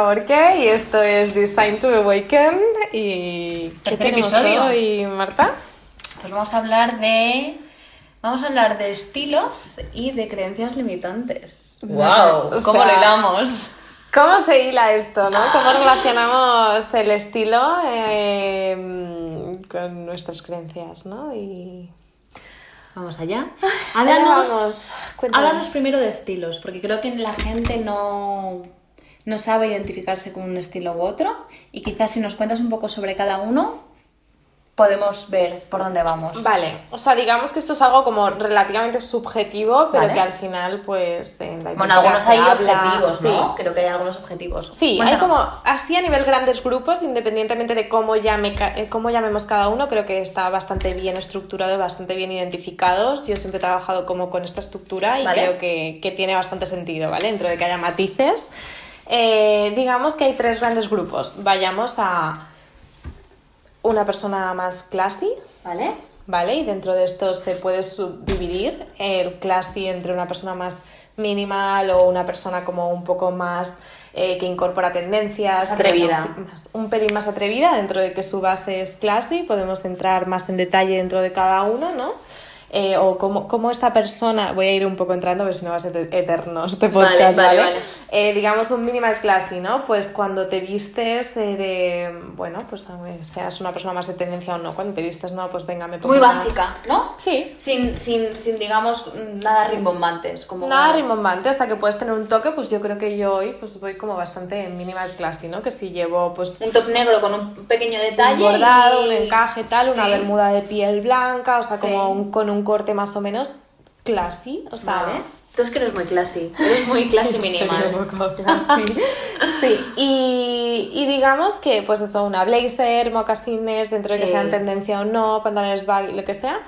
Orque y esto es This Time to Awaken y ¿qué tenemos episodio. hoy, Marta? Pues vamos a hablar de. Vamos a hablar de estilos y de creencias limitantes. Wow, ¿Cómo sea- lo hilamos? ¿Cómo se hila esto, no? ¿Cómo relacionamos el estilo eh, con nuestras creencias, no? Y Vamos allá. Háblanos, vamos. Háblanos primero de estilos, porque creo que la gente no, no sabe identificarse con un estilo u otro. Y quizás si nos cuentas un poco sobre cada uno, podemos ver por dónde vamos. Vale, o sea, digamos que esto es algo como relativamente subjetivo, pero Vale. que al final, pues, en la Bueno, algunos hay habla, objetivos, sí. ¿no? Creo que hay algunos objetivos. Sí, hay como así a nivel grandes grupos, independientemente de cómo, llame, eh, cómo llamemos cada uno, creo que está bastante bien estructurado y bastante bien identificados. Yo siempre he trabajado como con esta estructura y Vale. creo que, que tiene bastante sentido, ¿vale? Dentro de que haya matices. Eh, digamos que hay tres grandes grupos. Vayamos a una persona más classy, ¿Vale? ¿vale? Y dentro de esto se puede subdividir el classy entre una persona más minimal o una persona como un poco más eh, que incorpora tendencias. Atrevida. Un, más- un pelín más atrevida dentro de que su base es classy. Podemos entrar más en detalle dentro de cada uno, ¿no? Eh, o cómo, cómo esta persona, voy a ir un poco entrando, porque si no va a ser eterno este podcast, vale, ¿vale? vale. Eh, digamos un minimal classy, ¿no? Pues cuando te vistes de, de- bueno, pues seas una persona más de tendencia o no, cuando te vistes, no, pues venga, me pongo Muy una- básica, ¿no? Sí. Sin, sin, sin digamos, nada rimbombantes. Como... Nada rimbombante, hasta que puedes tener un toque, pues yo creo que yo hoy pues voy como bastante en minimal classy, ¿no? Que si llevo pues Un top negro con un pequeño un detalle. bordado, y- un encaje tal, una bermuda de piel blanca, o sea, Sí. como un- con un corte más o menos classy, o sea, Vale. Tú es que eres muy classy. Eres muy classy Soy minimal. un poco classy. sí, y, y digamos que, pues eso, una blazer, mocasines, dentro de que Sí. sean tendencia o no, pantalones baggy, lo que sea.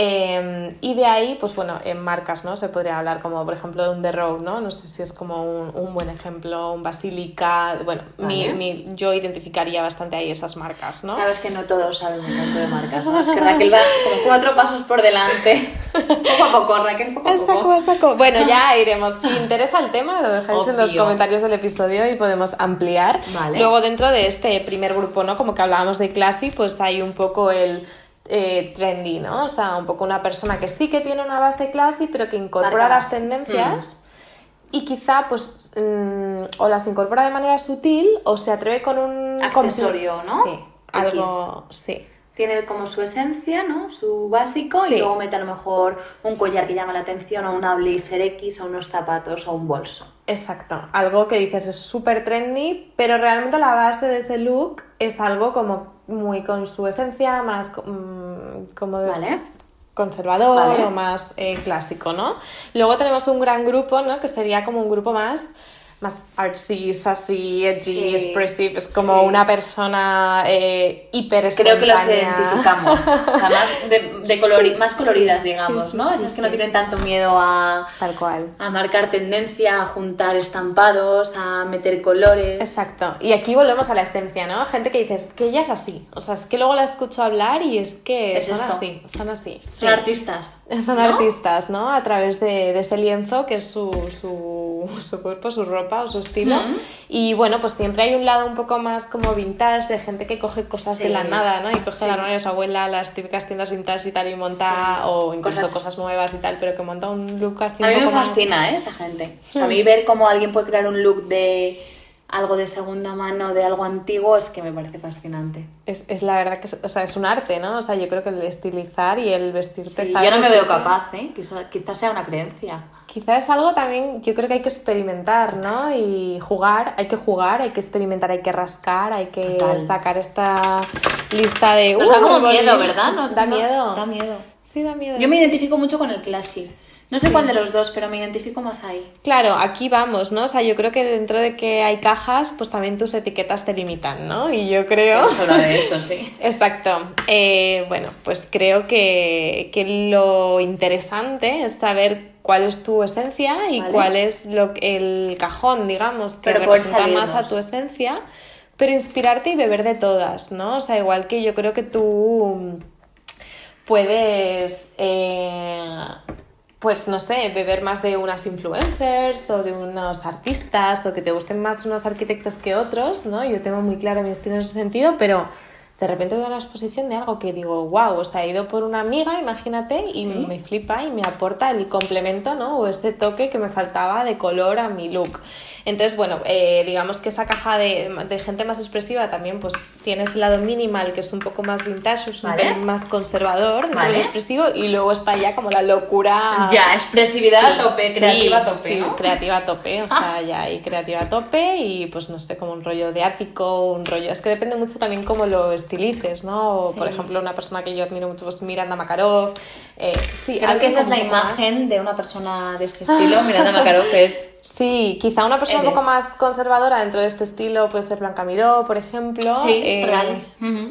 Eh, y de ahí, pues bueno, en marcas, ¿no? Se podría hablar como, por ejemplo, de un The Row, ¿no? No sé si es como un, un buen ejemplo, un Basilica. Bueno, mi- yo identificaría bastante ahí esas marcas, ¿no? Sabes que no todos sabemos tanto de marcas, ¿no? Es que Raquel va como cuatro pasos por delante. Poco a poco, Raquel, poco a saco, poco. el saco. Bueno, ya iremos. Si interesa el tema, lo dejáis en los comentarios del episodio y podemos ampliar. Vale. Luego, dentro de este primer grupo, ¿no? Como que hablábamos de classy, pues hay un poco el eh, trendy, ¿no? O sea, un poco una persona que sí que tiene una base classy, pero que incorpora las tendencias. Y quizá, pues, mm, o las incorpora de manera sutil o se atreve con un... Accesorio, ¿no? Sí, algo... Sí. Tiene como su esencia, ¿no? Su básico Sí. y luego mete a lo mejor un collar que llama la atención o una blazer X o unos zapatos o un bolso. Exacto, algo que dices es súper trendy, pero realmente la base de ese look es algo como muy con su esencia, más mm, como de ¿Vale? conservador Vale. o más eh, clásico, ¿no? Luego tenemos un gran grupo, ¿no? Que sería como un grupo más más artsy, sassy, edgy, Sí, expressive, es como sí. una persona eh, hiper Creo que los identificamos. O sea, más, de, de colori- más coloridas, digamos, ¿no? Esas que no tienen tanto miedo a, Tal cual. a marcar tendencia, a juntar estampados, a meter colores. Exacto. Y aquí volvemos a la esencia, ¿no? Gente que dices que ella es así. O sea, es que luego la escucho hablar y es que Es son esto. así, son así. Son artistas. Son ¿no? artistas, ¿no? A través de, de ese lienzo que es su, su, su cuerpo, su ropa o su estilo. Mm. Y bueno, pues siempre hay un lado un poco más como vintage de gente que coge cosas de Sí. la nada, ¿no? Y coge Sí. la armario de su abuela, las típicas tiendas vintage y tal, y monta, o incluso Cosas- cosas... nuevas y tal, pero que monta un look así A mí me poco más- fascina ¿eh? esa gente. O sea, a Hmm. mí ver cómo alguien puede crear un look de algo de segunda mano, de algo antiguo, es que me parece fascinante. Es, es la verdad que es, o sea, es un arte, ¿no? O sea, yo creo que el estilizar y el vestirte... Sí, yo no me veo capaz, ¿eh? Quizás, sea una creencia. Quizás es algo también, yo creo que hay que experimentar, ¿no? Y jugar, hay que jugar, hay que experimentar, hay que rascar, hay que Total. sacar esta lista de... Nos da ¡Uh, como miedo! ¿verdad? No- da no- miedo. Da miedo. Sí, da miedo. Yo me identifico mucho con el classy. No sé Sí. cuál de los dos, pero me identifico más ahí. Claro, aquí vamos, ¿no? O sea, yo creo que dentro de que hay cajas, pues también tus etiquetas te limitan, ¿no? Y yo creo... Vamos a hablar de eso, sí. Exacto. Eh, bueno, pues creo que, que lo interesante es saber cuál es tu esencia y Vale. cuál es lo, que- el cajón, digamos, que representa más a tu esencia, pero inspirarte y beber de todas, ¿no? O sea, igual que yo creo que tú puedes eh, pues no sé, beber más de unas influencers o de unos artistas o que te gusten más unos arquitectos que otros, ¿no? Yo tengo muy claro mi estilo en ese sentido, pero de repente veo la exposición de algo que digo, wow, o sea, he ido por una amiga, imagínate, y Sí. me flipa y me aporta el complemento, ¿no? O este toque que me faltaba de color a mi look. Entonces, bueno, eh, digamos que esa caja de, de gente más expresiva también, pues tienes el lado minimal, que es un poco más vintage, es un Vale. pelín más conservador Vale. lo expresivo, y luego está ya como la locura. Ya, expresividad a tope, sí, creativa a tope, sí, ¿no? Ah. creativa a tope, o sea, ya hay creativa a tope y pues no sé, como un rollo de ático, un rollo, es que depende mucho también cómo lo estilices, ¿no? O, Sí. Por ejemplo, una persona que yo admiro mucho, pues Miranda Makarov, eh, sí, Creo que esa es la poco más- imagen de una persona de este estilo. Miranda Makarov es... Sí, quizá una persona un poco más conservadora dentro de este estilo puede ser Blanca Miró, por ejemplo. Sí, eh, real.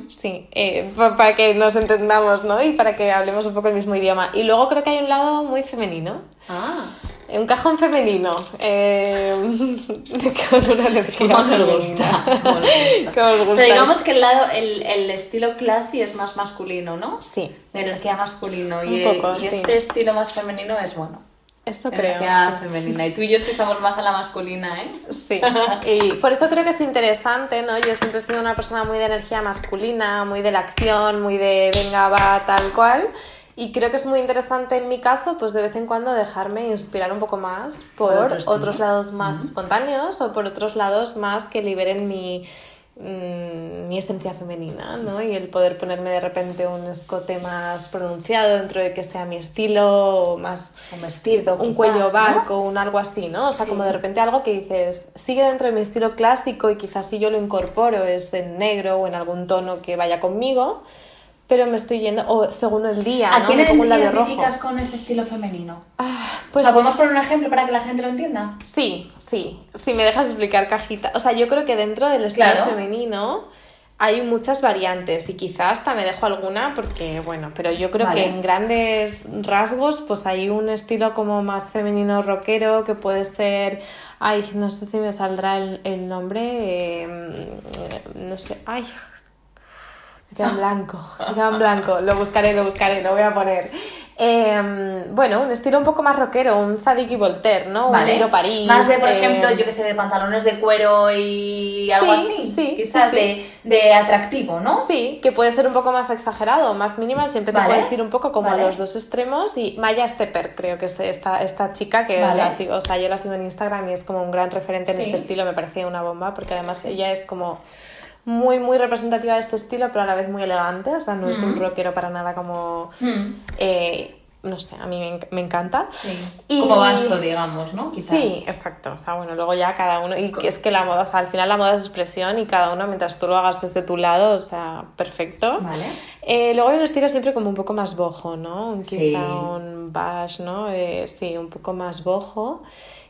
Sí, eh, pa- para que nos entendamos, ¿no? Y para que hablemos un poco el mismo idioma. Y luego creo que hay un lado muy femenino. Ah, Un cajón femenino, eh, con una energía Como nos femenina. gusta, como nos gusta. Como os o sea, digamos que el, lado, el, el estilo classy es más masculino, ¿no? Sí, De energía masculino. Un Y, poco, y sí. este estilo más femenino es bueno. Eso creo. sí. femenina. Y tú y yo es que estamos más a la masculina, ¿eh? Sí, y por eso creo que es interesante, ¿no? Yo siempre he sido una persona muy de energía masculina, muy de la acción, muy de venga, va, tal cual. Y creo que es muy interesante en mi caso, pues de vez en cuando dejarme inspirar un poco más por, otros lados más espontáneos o por otros lados más que liberen mi, mm, mi esencia femenina, ¿no? Y el poder ponerme de repente un escote más pronunciado dentro de que sea mi estilo, o más Un vestido, un quizás, cuello ¿no? barco, un algo así, ¿no? O sea, Sí. como de repente algo que dices, sigue dentro de mi estilo clásico y quizás si yo lo incorporo es en negro o en algún tono que vaya conmigo, pero me estoy yendo, o según el día, ¿A ¿no? quién identificas con ese estilo femenino? Ah, o pues sea, ¿podemos poner un ejemplo para que la gente lo entienda? sí, sí, si me dejas explicar cajita. O sea, yo creo que dentro del estilo Claro. femenino hay muchas variantes y quizás hasta me dejo alguna porque, bueno, pero yo creo Vale. que en grandes rasgos pues hay un estilo como más femenino rockero que puede ser, ay, no sé si me saldrá el, el nombre, eh, no sé, ay, en blanco, en blanco, lo buscaré, lo buscaré, lo voy a poner. Eh, bueno, un estilo un poco más rockero, un Zadig y Voltaire, ¿no? Un Miro París. Más de, por eh, ejemplo, yo que sé, de pantalones de cuero y algo Sí, así. sí, Quizás sí, De, de atractivo, ¿no? Sí, que puede ser un poco más exagerado, más minimal, siempre te Vale. puedes ir un poco como Vale. a los dos extremos. Y Maya Stepper, creo que es esta, esta chica que la sigo, o sea, yo la sigo en Instagram y es como un gran referente en este estilo, me parecía una bomba, porque además ella es como muy, muy representativa de este estilo, pero a la vez muy elegante, o sea, no es un Mm. rockero para nada como... Mm, eh, no sé, a mí me, me encanta. sí. Y- Como vasto, digamos, ¿no? Quizás. Sí, exacto. O sea, bueno, luego ya cada uno. Y es que la moda, o sea, al final la moda es expresión y cada uno, mientras tú lo hagas desde tu lado, o sea, perfecto. Vale. Eh, luego hay un estilo siempre como un poco más bojo, ¿no? Un, Sí. Quizá un bash, ¿no? Eh, sí, un poco más bojo.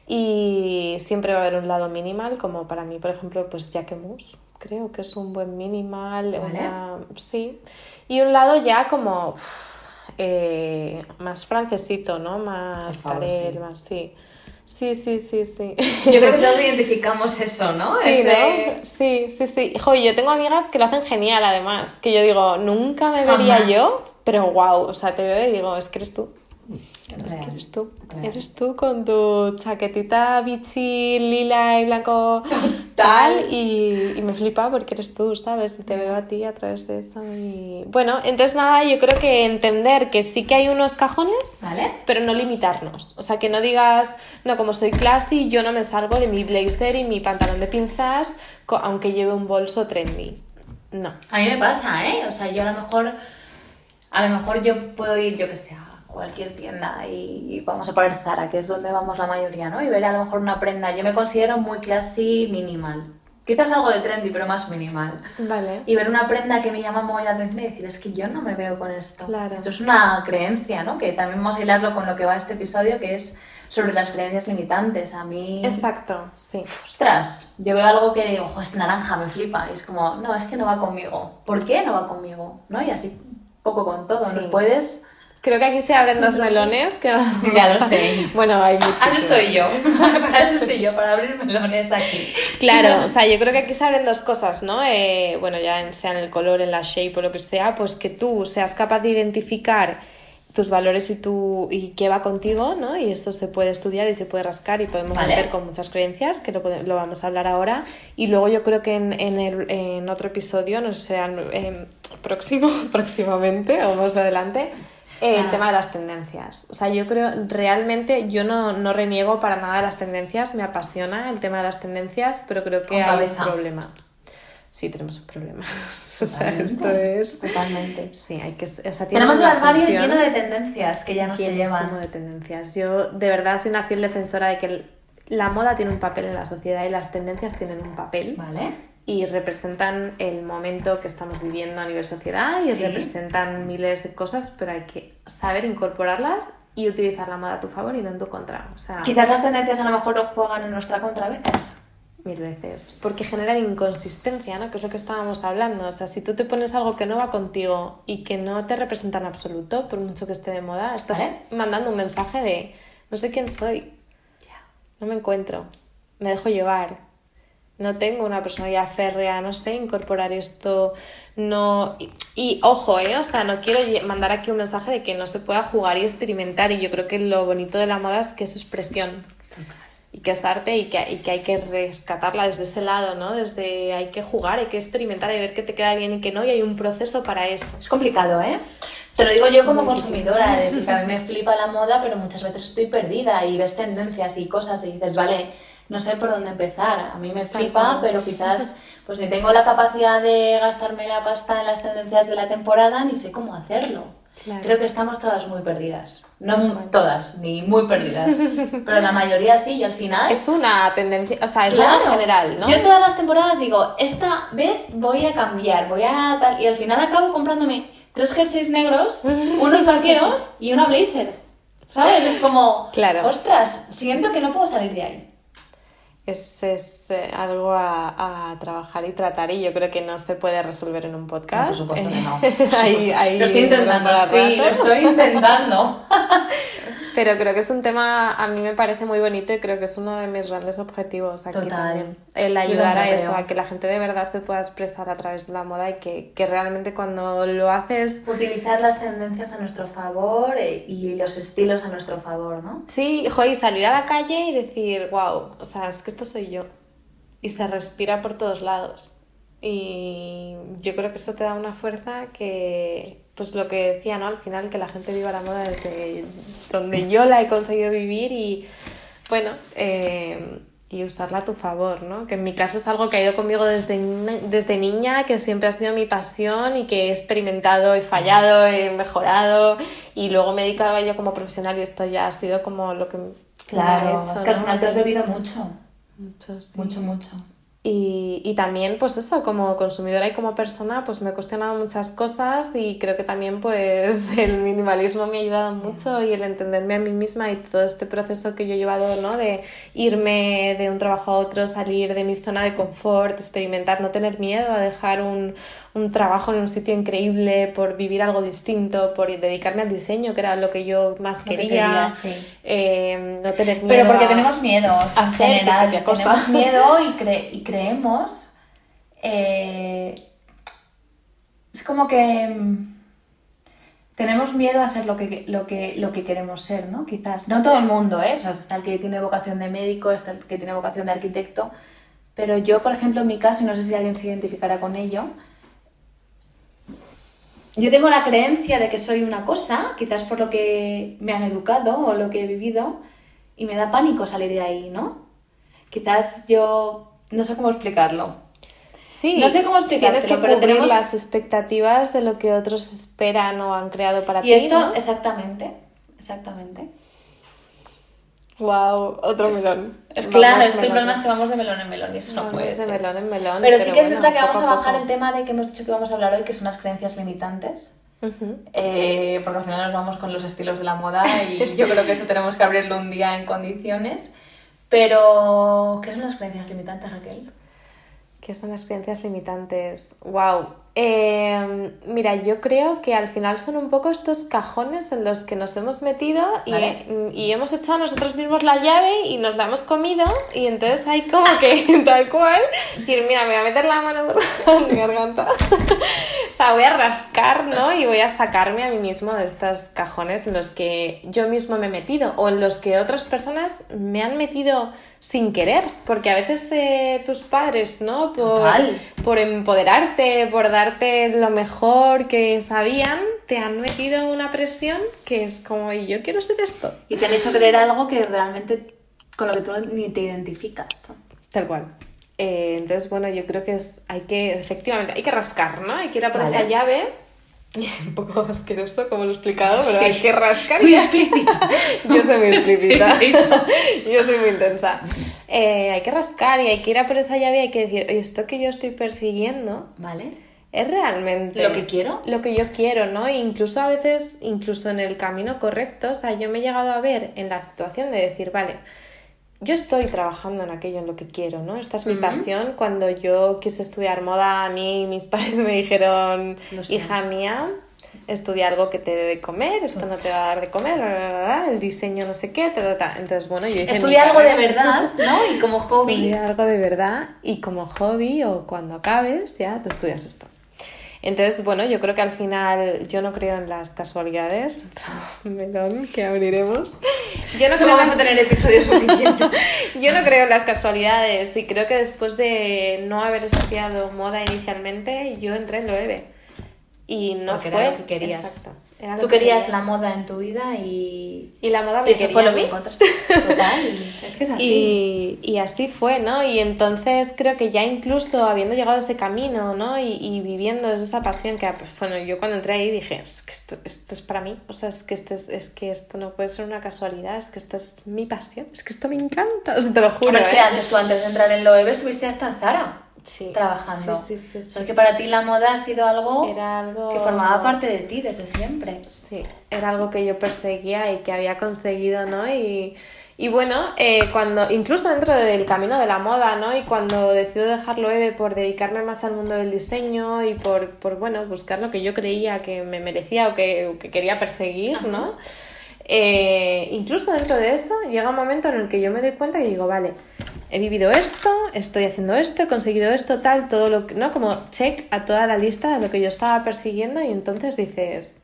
Y siempre va a haber un lado minimal, como para mí, por ejemplo, pues Jacquemus. Creo que es un buen minimal. Vale. una- Sí. Y un lado ya como eh, más francesito, ¿no? Más favor, Carel, sí. más sí. Sí, sí, sí, sí. Yo creo que todos identificamos eso, ¿no? Sí, Ese- ¿no? Sí, sí, sí. Jo, yo tengo amigas que lo hacen genial, además. Que yo digo, nunca me vería Jamás. yo, pero wow, o sea, te veo y digo, es que eres tú. Es que Real, eres tú. real. Eres tú con tu chaquetita bichi lila y blanco Tal. Y, y me flipa porque eres tú, ¿sabes? Y te veo a ti a través de eso. Y bueno, entonces nada, yo creo que entender que sí que hay unos cajones ¿Vale? pero no limitarnos. O sea, que no digas, no, como soy classy, yo no me salgo de mi blazer y mi pantalón de pinzas, aunque lleve un bolso trendy. No. A mí me pasa, ¿eh? O sea, yo a lo mejor, a lo mejor yo puedo ir, yo que sé, cualquier tienda y, vamos a poner Zara, que es donde vamos la mayoría, ¿no? Y ver a lo mejor una prenda. Yo me considero muy classy minimal. Quizás algo de trendy, pero más minimal. Vale. Y ver una prenda que me llama muy la atención y decir, es que yo no me veo con esto. Claro. Esto es una creencia, ¿no? Que también vamos a hilarlo con lo que va este episodio, que es sobre las creencias limitantes. A mí... Exacto, sí. Ostras, yo veo algo que digo, "Jo, es naranja, me flipa. Y es como, no, es que no va conmigo. ¿Por qué no va conmigo? ¿No? Y así poco con todo. Sí. No puedes. Creo que aquí se abren dos melones. Que Ya lo sé. Bueno, hay muchos. Así estoy yo. Así estoy yo para abrir melones aquí. Claro, o sea, yo creo que aquí se abren dos cosas, ¿no? Eh, bueno, ya en- sea en el color, en la shape o lo que sea, pues que tú seas capaz de identificar tus valores y, tu, y qué va contigo, ¿no? Y esto se puede estudiar y se puede rascar y podemos Vale. con muchas creencias, que lo, lo vamos a hablar ahora. Y luego yo creo que en, en, el- en otro episodio, no sé, eh, próximo, próximamente o más adelante, el Ah. tema de las tendencias. O sea, yo creo, realmente, yo no, no reniego para nada las tendencias, me apasiona el tema de las tendencias, pero creo que hay un problema. Sí, tenemos un problema. o sea, esto es... Totalmente. Sí, hay que... O sea, Tenemos el una armario función lleno de tendencias que ya no se llevan. de tendencias. Yo de verdad soy una fiel defensora de que el- la moda tiene un papel en la sociedad y las tendencias tienen un papel Vale. Y representan el momento que estamos viviendo a nivel sociedad y Sí. representan miles de cosas, pero hay que saber incorporarlas y utilizar la moda a tu favor y no en tu contra. O sea, Quizás las tendencias a lo mejor juegan en nuestra contra a veces. mil veces. Porque generan inconsistencia, ¿no? Que es lo que estábamos hablando. O sea, si tú te pones algo que no va contigo y que no te representa en absoluto, por mucho que esté de moda, estás Vale. mandando un mensaje de no sé quién soy, no me encuentro, me dejo llevar. No tengo una personalidad férrea, no sé incorporar esto, no... Y, ojo, ¿eh? O sea, no quiero mandar aquí un mensaje de que no se pueda jugar y experimentar y yo creo que lo bonito de la moda es que es expresión y que es arte y que, hay que rescatarla desde ese lado, ¿no? Desde hay que jugar, hay que experimentar y ver qué te queda bien y qué no y hay un proceso para eso. Es complicado, ¿eh? Te lo digo yo como consumidora, decir, que a mí me flipa la moda, pero muchas veces estoy perdida y ves tendencias y cosas y dices, vale, no sé por dónde empezar. A mí me flipa, pero quizás pues ni tengo la capacidad de gastarme la pasta en las tendencias de la temporada, ni sé cómo hacerlo. Claro. Creo que estamos todas muy perdidas. No todas, ni muy perdidas, pero la mayoría sí y al final... Es una tendencia, o sea, es Claro. algo general, ¿no? Yo todas las temporadas digo, esta vez voy a cambiar, voy a tal, y al final acabo comprándome tres jerseys negros, unos vaqueros y una blazer. ¿Sabes? Es como, Claro. ostras, siento que no puedo salir de ahí. Es, es, eh, algo a, a trabajar y tratar y yo creo que no se puede resolver en un podcast. No, por supuesto que no. Ahí- ahí lo estoy intentando, sí, lo estoy intentando. Pero creo que es un tema, a mí me parece muy bonito y creo que es uno de mis grandes objetivos aquí Total. también. El ayudar a eso, a que la gente de verdad se pueda expresar a través de la moda y que, que realmente cuando lo haces... Utilizar las tendencias a nuestro favor eh, y los estilos a nuestro favor, ¿no? Sí, joder, y salir a la calle y decir, wow, o sea, es que esto soy yo. Y se respira por todos lados. Y yo creo que eso te da una fuerza que, pues lo que decía, ¿no? Al final, que la gente viva la moda desde donde yo la he conseguido vivir y, bueno, eh, y usarla a tu favor, ¿no? Que en mi caso es algo que ha ido conmigo desde, desde niña, que siempre ha sido mi pasión y que he experimentado, he fallado, he mejorado y luego me he dedicado a ello como profesional y esto ya ha sido como lo que me Claro, ha hecho, es que al ¿no? final te has bebido mucho, Mucho, sí. mucho, mucho. Y, y también, pues eso, como consumidora y como persona, pues me he cuestionado muchas cosas y creo que también, pues, el minimalismo me ha ayudado mucho y el entenderme a mí misma y todo este proceso que yo he llevado, ¿no? De irme de un trabajo a otro, salir de mi zona de confort, experimentar, no tener miedo a dejar un, un trabajo en un sitio increíble por vivir algo distinto, por dedicarme al diseño, que era lo que yo más Lo que quería, sí. Eh, no tener miedo Pero porque a- tenemos miedo, hacer tu general, cosa. tenemos miedo y, cre- y creemos. eh, es como que mm, tenemos miedo a ser lo que, lo, que, lo que queremos ser, ¿no? Quizás. No todo el mundo, ¿eh? O sea, está el que tiene vocación de médico, está el que tiene vocación de arquitecto. Pero yo, por ejemplo, en mi caso, y no sé si alguien se identificará con ello, yo tengo la creencia de que soy una cosa, quizás por lo que me han educado o lo que he vivido, y me da pánico salir de ahí, ¿no? Quizás yo no sé cómo explicarlo. Sí, No sé cómo explicártelo, tienes que pero tenemos- las expectativas de lo que otros esperan o han creado para ti. Y esto, ¿no? exactamente, exactamente. Wow, otro melón. Es claro, es que el problema es que vamos de melón en melón y eso no Vamos puede de ser. melón en melón. Pero, sí que es verdad que vamos a bajar el tema de que hemos dicho que vamos a hablar hoy, que son las creencias limitantes. Eh, porque al final nos vamos con los estilos de la moda y yo creo que eso tenemos que abrirlo un día en condiciones. Pero, ¿qué son las creencias limitantes, Raquel? ¿Qué son las creencias limitantes? Wow. Mira, yo creo que al final son un poco estos cajones en los que nos hemos metido y, Vale. y hemos echado nosotros mismos la llave y nos la hemos comido y entonces hay como que tal cual decir, mira, me voy a meter la mano por la garganta. sea, voy a rascar, ¿no? Y voy a sacarme a mí mismo de estos cajones en los que yo mismo me he metido o en los que otras personas me han metido sin querer, porque a veces eh, tus padres, ¿no? Por, Total. Por empoderarte, por darte lo mejor que sabían, te han metido una presión que es como, "Y yo quiero ser esto. Y te han hecho creer algo que realmente con lo que tú ni te identificas. Tal cual. Eh, entonces, bueno, yo creo que es, hay que, efectivamente, hay que rascar, ¿no? Hay que ir a por Vale. esa llave. Un poco asqueroso, como lo he explicado, pero Sí. hay que rascar. Muy explícito. Yo soy muy explícita. Yo soy muy intensa. Eh, hay que rascar y hay que ir a por esa llave y hay que decir, "Oye, esto que yo estoy persiguiendo ¿Vale? es realmente ¿Lo que quiero? Lo que yo quiero, ¿no? E incluso a veces, incluso en el camino correcto, o sea, yo me he llegado a ver en la situación de decir, vale, yo estoy trabajando en aquello en lo que quiero, ¿no? Esta es mi pasión. Cuando yo quise estudiar moda, a mí mis padres me dijeron, sé. hija mía, estudia algo que te dé de comer, esto no te va a dar de comer, bla, bla, bla, bla, el diseño no sé qué, ta, ta. Entonces, bueno, yo hice Estudia algo de verdad, ¿no? Y como hobby. Estudia algo de verdad y como hobby o cuando acabes ya te estudias esto. Entonces, bueno, yo creo que al final yo no creo en las casualidades, otro melón que abriremos. Yo no No creo en vamos las- a tener episodios suficientes. yo no creo en las casualidades y creo que después de no haber estudiado moda inicialmente, yo entré en Loewe. Y no Porque fue era lo que querías. Exacto. Tú que querías quería. la moda en tu vida y... Y la moda me y eso quería fue lo que encontraste. Total. Es que es así. Y, y así fue, ¿no? Y entonces creo que ya incluso habiendo llegado a ese camino, ¿no? Y, y viviendo desde esa pasión que, pues, bueno, yo cuando entré ahí dije, es que esto, esto es para mí, o sea, es que, esto es, es que esto no puede ser una casualidad, es que esto es mi pasión, es que esto me encanta, o sea, te lo juro. Hombre, es que ¿eh? antes, tú antes de entrar en Loewe estuviste hasta en Zara Sí, trabajando. Sí, sí, sí. sí. Que para ti la moda ha sido algo, Era algo... que formaba parte de ti desde siempre. Sí, era algo que yo perseguía y que había conseguido, ¿no? Y, y bueno, eh, cuando, incluso dentro del camino de la moda, ¿no? Y cuando decido dejarlo Eve por dedicarme más al mundo del diseño y por, por bueno, buscar lo que yo creía que me merecía o que, o que quería perseguir, ¿no? Eh, incluso dentro de esto llega un momento en el que yo me doy cuenta y digo, vale, he vivido esto, estoy haciendo esto, he conseguido esto, tal, todo lo que, ¿no? Como check a toda la lista de lo que yo estaba persiguiendo y entonces dices,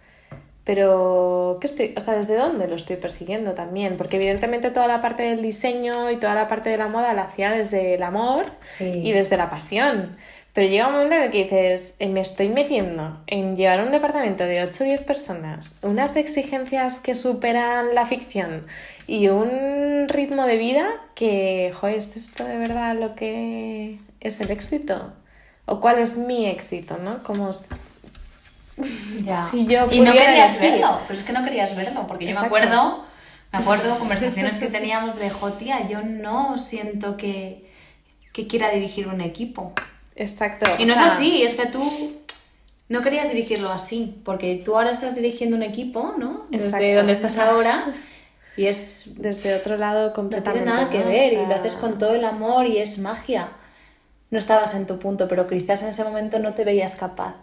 pero, ¿qué estoy, o sea, desde dónde lo estoy persiguiendo también? Porque evidentemente toda la parte del diseño y toda la parte de la moda la hacía desde el amor Sí. y desde la pasión. Pero llega un momento en el que dices, eh, me estoy metiendo en llevar un departamento de 8 o 10 personas, unas exigencias que superan la ficción y un ritmo de vida que, joder, ¿es esto de verdad lo que es el éxito? ¿O cuál es mi éxito, no? Como Ya. Si yo y no querías verlo, pero es que no querías verlo, porque yo me acuerdo, me acuerdo conversaciones que teníamos de Jotia, yo no siento que, que quiera dirigir un equipo. Exacto. Y o no sea, es así, es que tú no querías dirigirlo así, porque tú ahora estás dirigiendo un equipo, ¿no? Desde Exacto. donde estás ahora, y es Desde otro lado no completamente. tiene nada que ¿no? O ver, y lo haces con todo el amor y es magia. No estabas en tu punto, pero quizás en ese momento no te veías capaz.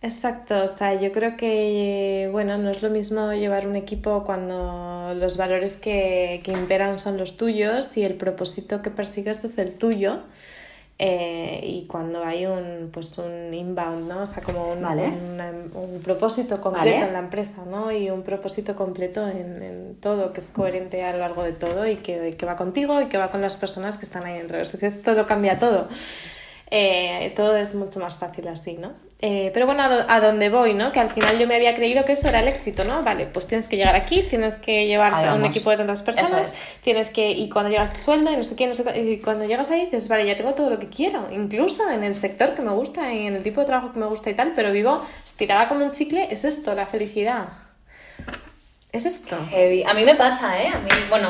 Exacto, o sea, yo creo que, bueno, no es lo mismo llevar un equipo cuando los valores que, que imperan son los tuyos y el propósito que persigues es el tuyo. Eh, y cuando hay un, pues un inbound, ¿no? O sea, como un, Vale. un propósito completo Vale. en la empresa, ¿no? Y un propósito completo en, en todo, que es coherente a lo largo de todo y que, que va contigo y que va con las personas que están ahí dentro. Es que esto lo cambia todo. Eh, todo es mucho más fácil así, ¿no? Eh, pero bueno, a, a donde voy, ¿no? Que al final yo me había creído que eso era el éxito, ¿no? Vale, pues tienes que llegar aquí, tienes que llevar a un equipo de tantas personas, es. tienes que, y cuando llegas tu sueldo y no sé qué, no sé qué, y cuando llegas ahí dices, vale, ya tengo todo lo que quiero, incluso en el sector que me gusta y en el tipo de trabajo que me gusta y tal, pero vivo estirada como un chicle, es esto, la felicidad. Es esto. Heavy. A mí me pasa, ¿eh? A mí, bueno,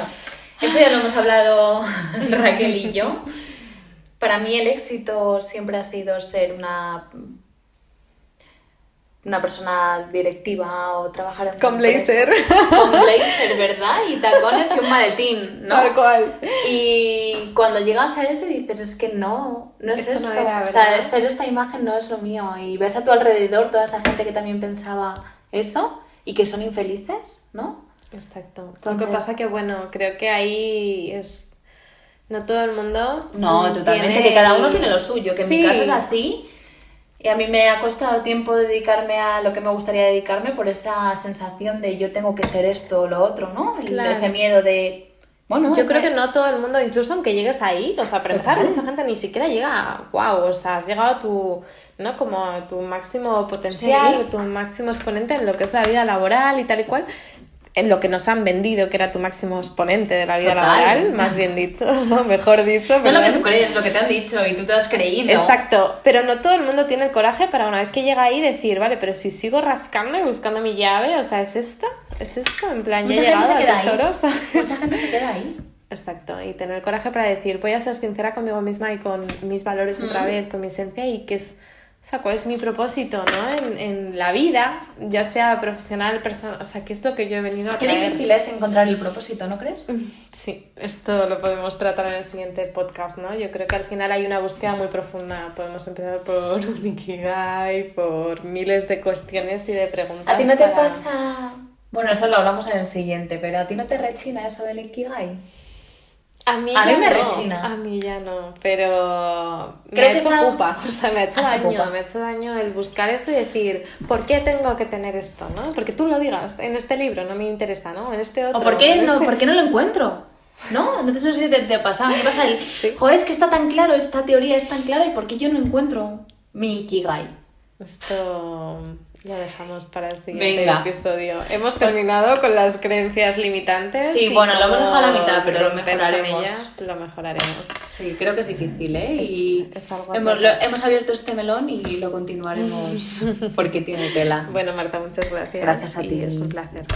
esto ya lo hemos hablado Raquel y yo. Para mí el éxito siempre ha sido ser una una persona directiva o trabajar en Con blazer. Con blazer, ¿verdad? Y tacones y un maletín, ¿no? Tal cual. Y cuando llegas a eso dices, es que no, no es Esto esto. no era, o sea, ser esta imagen no es lo mío. Y ves a tu alrededor toda esa gente que también pensaba eso y que son infelices, ¿no? Exacto. Lo que pasa que, bueno, creo que ahí es... No todo el mundo... No, totalmente, tiene que cada uno tiene lo suyo, que en Sí. mi caso es así. Y a mí me ha costado tiempo dedicarme a lo que me gustaría dedicarme por esa sensación de yo tengo que ser esto o lo otro, ¿no? Claro. Ese miedo de... Bueno, Yo creo que no todo el mundo, incluso aunque llegues ahí, o sea, Total. mucha gente ni siquiera llega a, wow, o sea, has llegado a tu, ¿no? Como a tu máximo potencial, Sí. tu máximo exponente en lo que es la vida laboral y tal y cual, en lo que nos han vendido que era tu máximo exponente de la vida Total. laboral, más bien dicho, mejor dicho. No lo que tú crees, lo que te han dicho y tú te has creído. Exacto, pero no todo el mundo tiene el coraje para una vez que llega ahí decir, vale, pero si sigo rascando y buscando mi llave, o sea, ¿es esta? ¿Es esto? En plan, ya Mucha he gente llegado al tesoro. Mucha gente se queda ahí. Exacto, y tener coraje para decir, voy a ser sincera conmigo misma y con mis valores otra Mm. vez, con mi esencia y qué es, o sea, cuál es mi propósito, ¿no? En, en la vida, ya sea profesional, personal, o sea, qué es lo que yo he venido a Qué traer. difícil es encontrar el propósito, ¿no crees? Sí, esto lo podemos tratar en el siguiente podcast, ¿no? Yo creo que al final hay una búsqueda muy profunda. Podemos empezar por un Ikigai, por miles de cuestiones y de preguntas. ¿A ti no te pasa...? Bueno, eso lo hablamos en el siguiente, pero ¿a ti no te rechina eso del Ikigai? A mí, A mí me no, rechina. A mí ya no, pero me ha hecho pupa, o sea, me ha hecho Ah, daño, pupa. me ha hecho daño el buscar esto y decir, ¿por qué tengo que tener esto, no? Porque tú lo digas, en este libro no me interesa, ¿no? En este otro. ¿O por qué, no, este- por qué no lo encuentro? ¿No? Entonces no sé si te, te pasa. Me pasa el, Sí. joder, es que está tan claro, esta teoría es tan clara y ¿por qué yo no encuentro mi Ikigai? Esto lo dejamos para el siguiente Venga. episodio. Hemos terminado con las creencias limitantes. Sí, bueno, lo hemos dejado a la mitad, pero lo mejoraremos. ellas, lo mejoraremos. Sí, creo que es difícil, ¿eh? Es- y es algo hemos, lo- hemos abierto este melón y lo continuaremos porque tiene tela. Bueno, Marta, muchas gracias. Gracias a ti. Es un placer.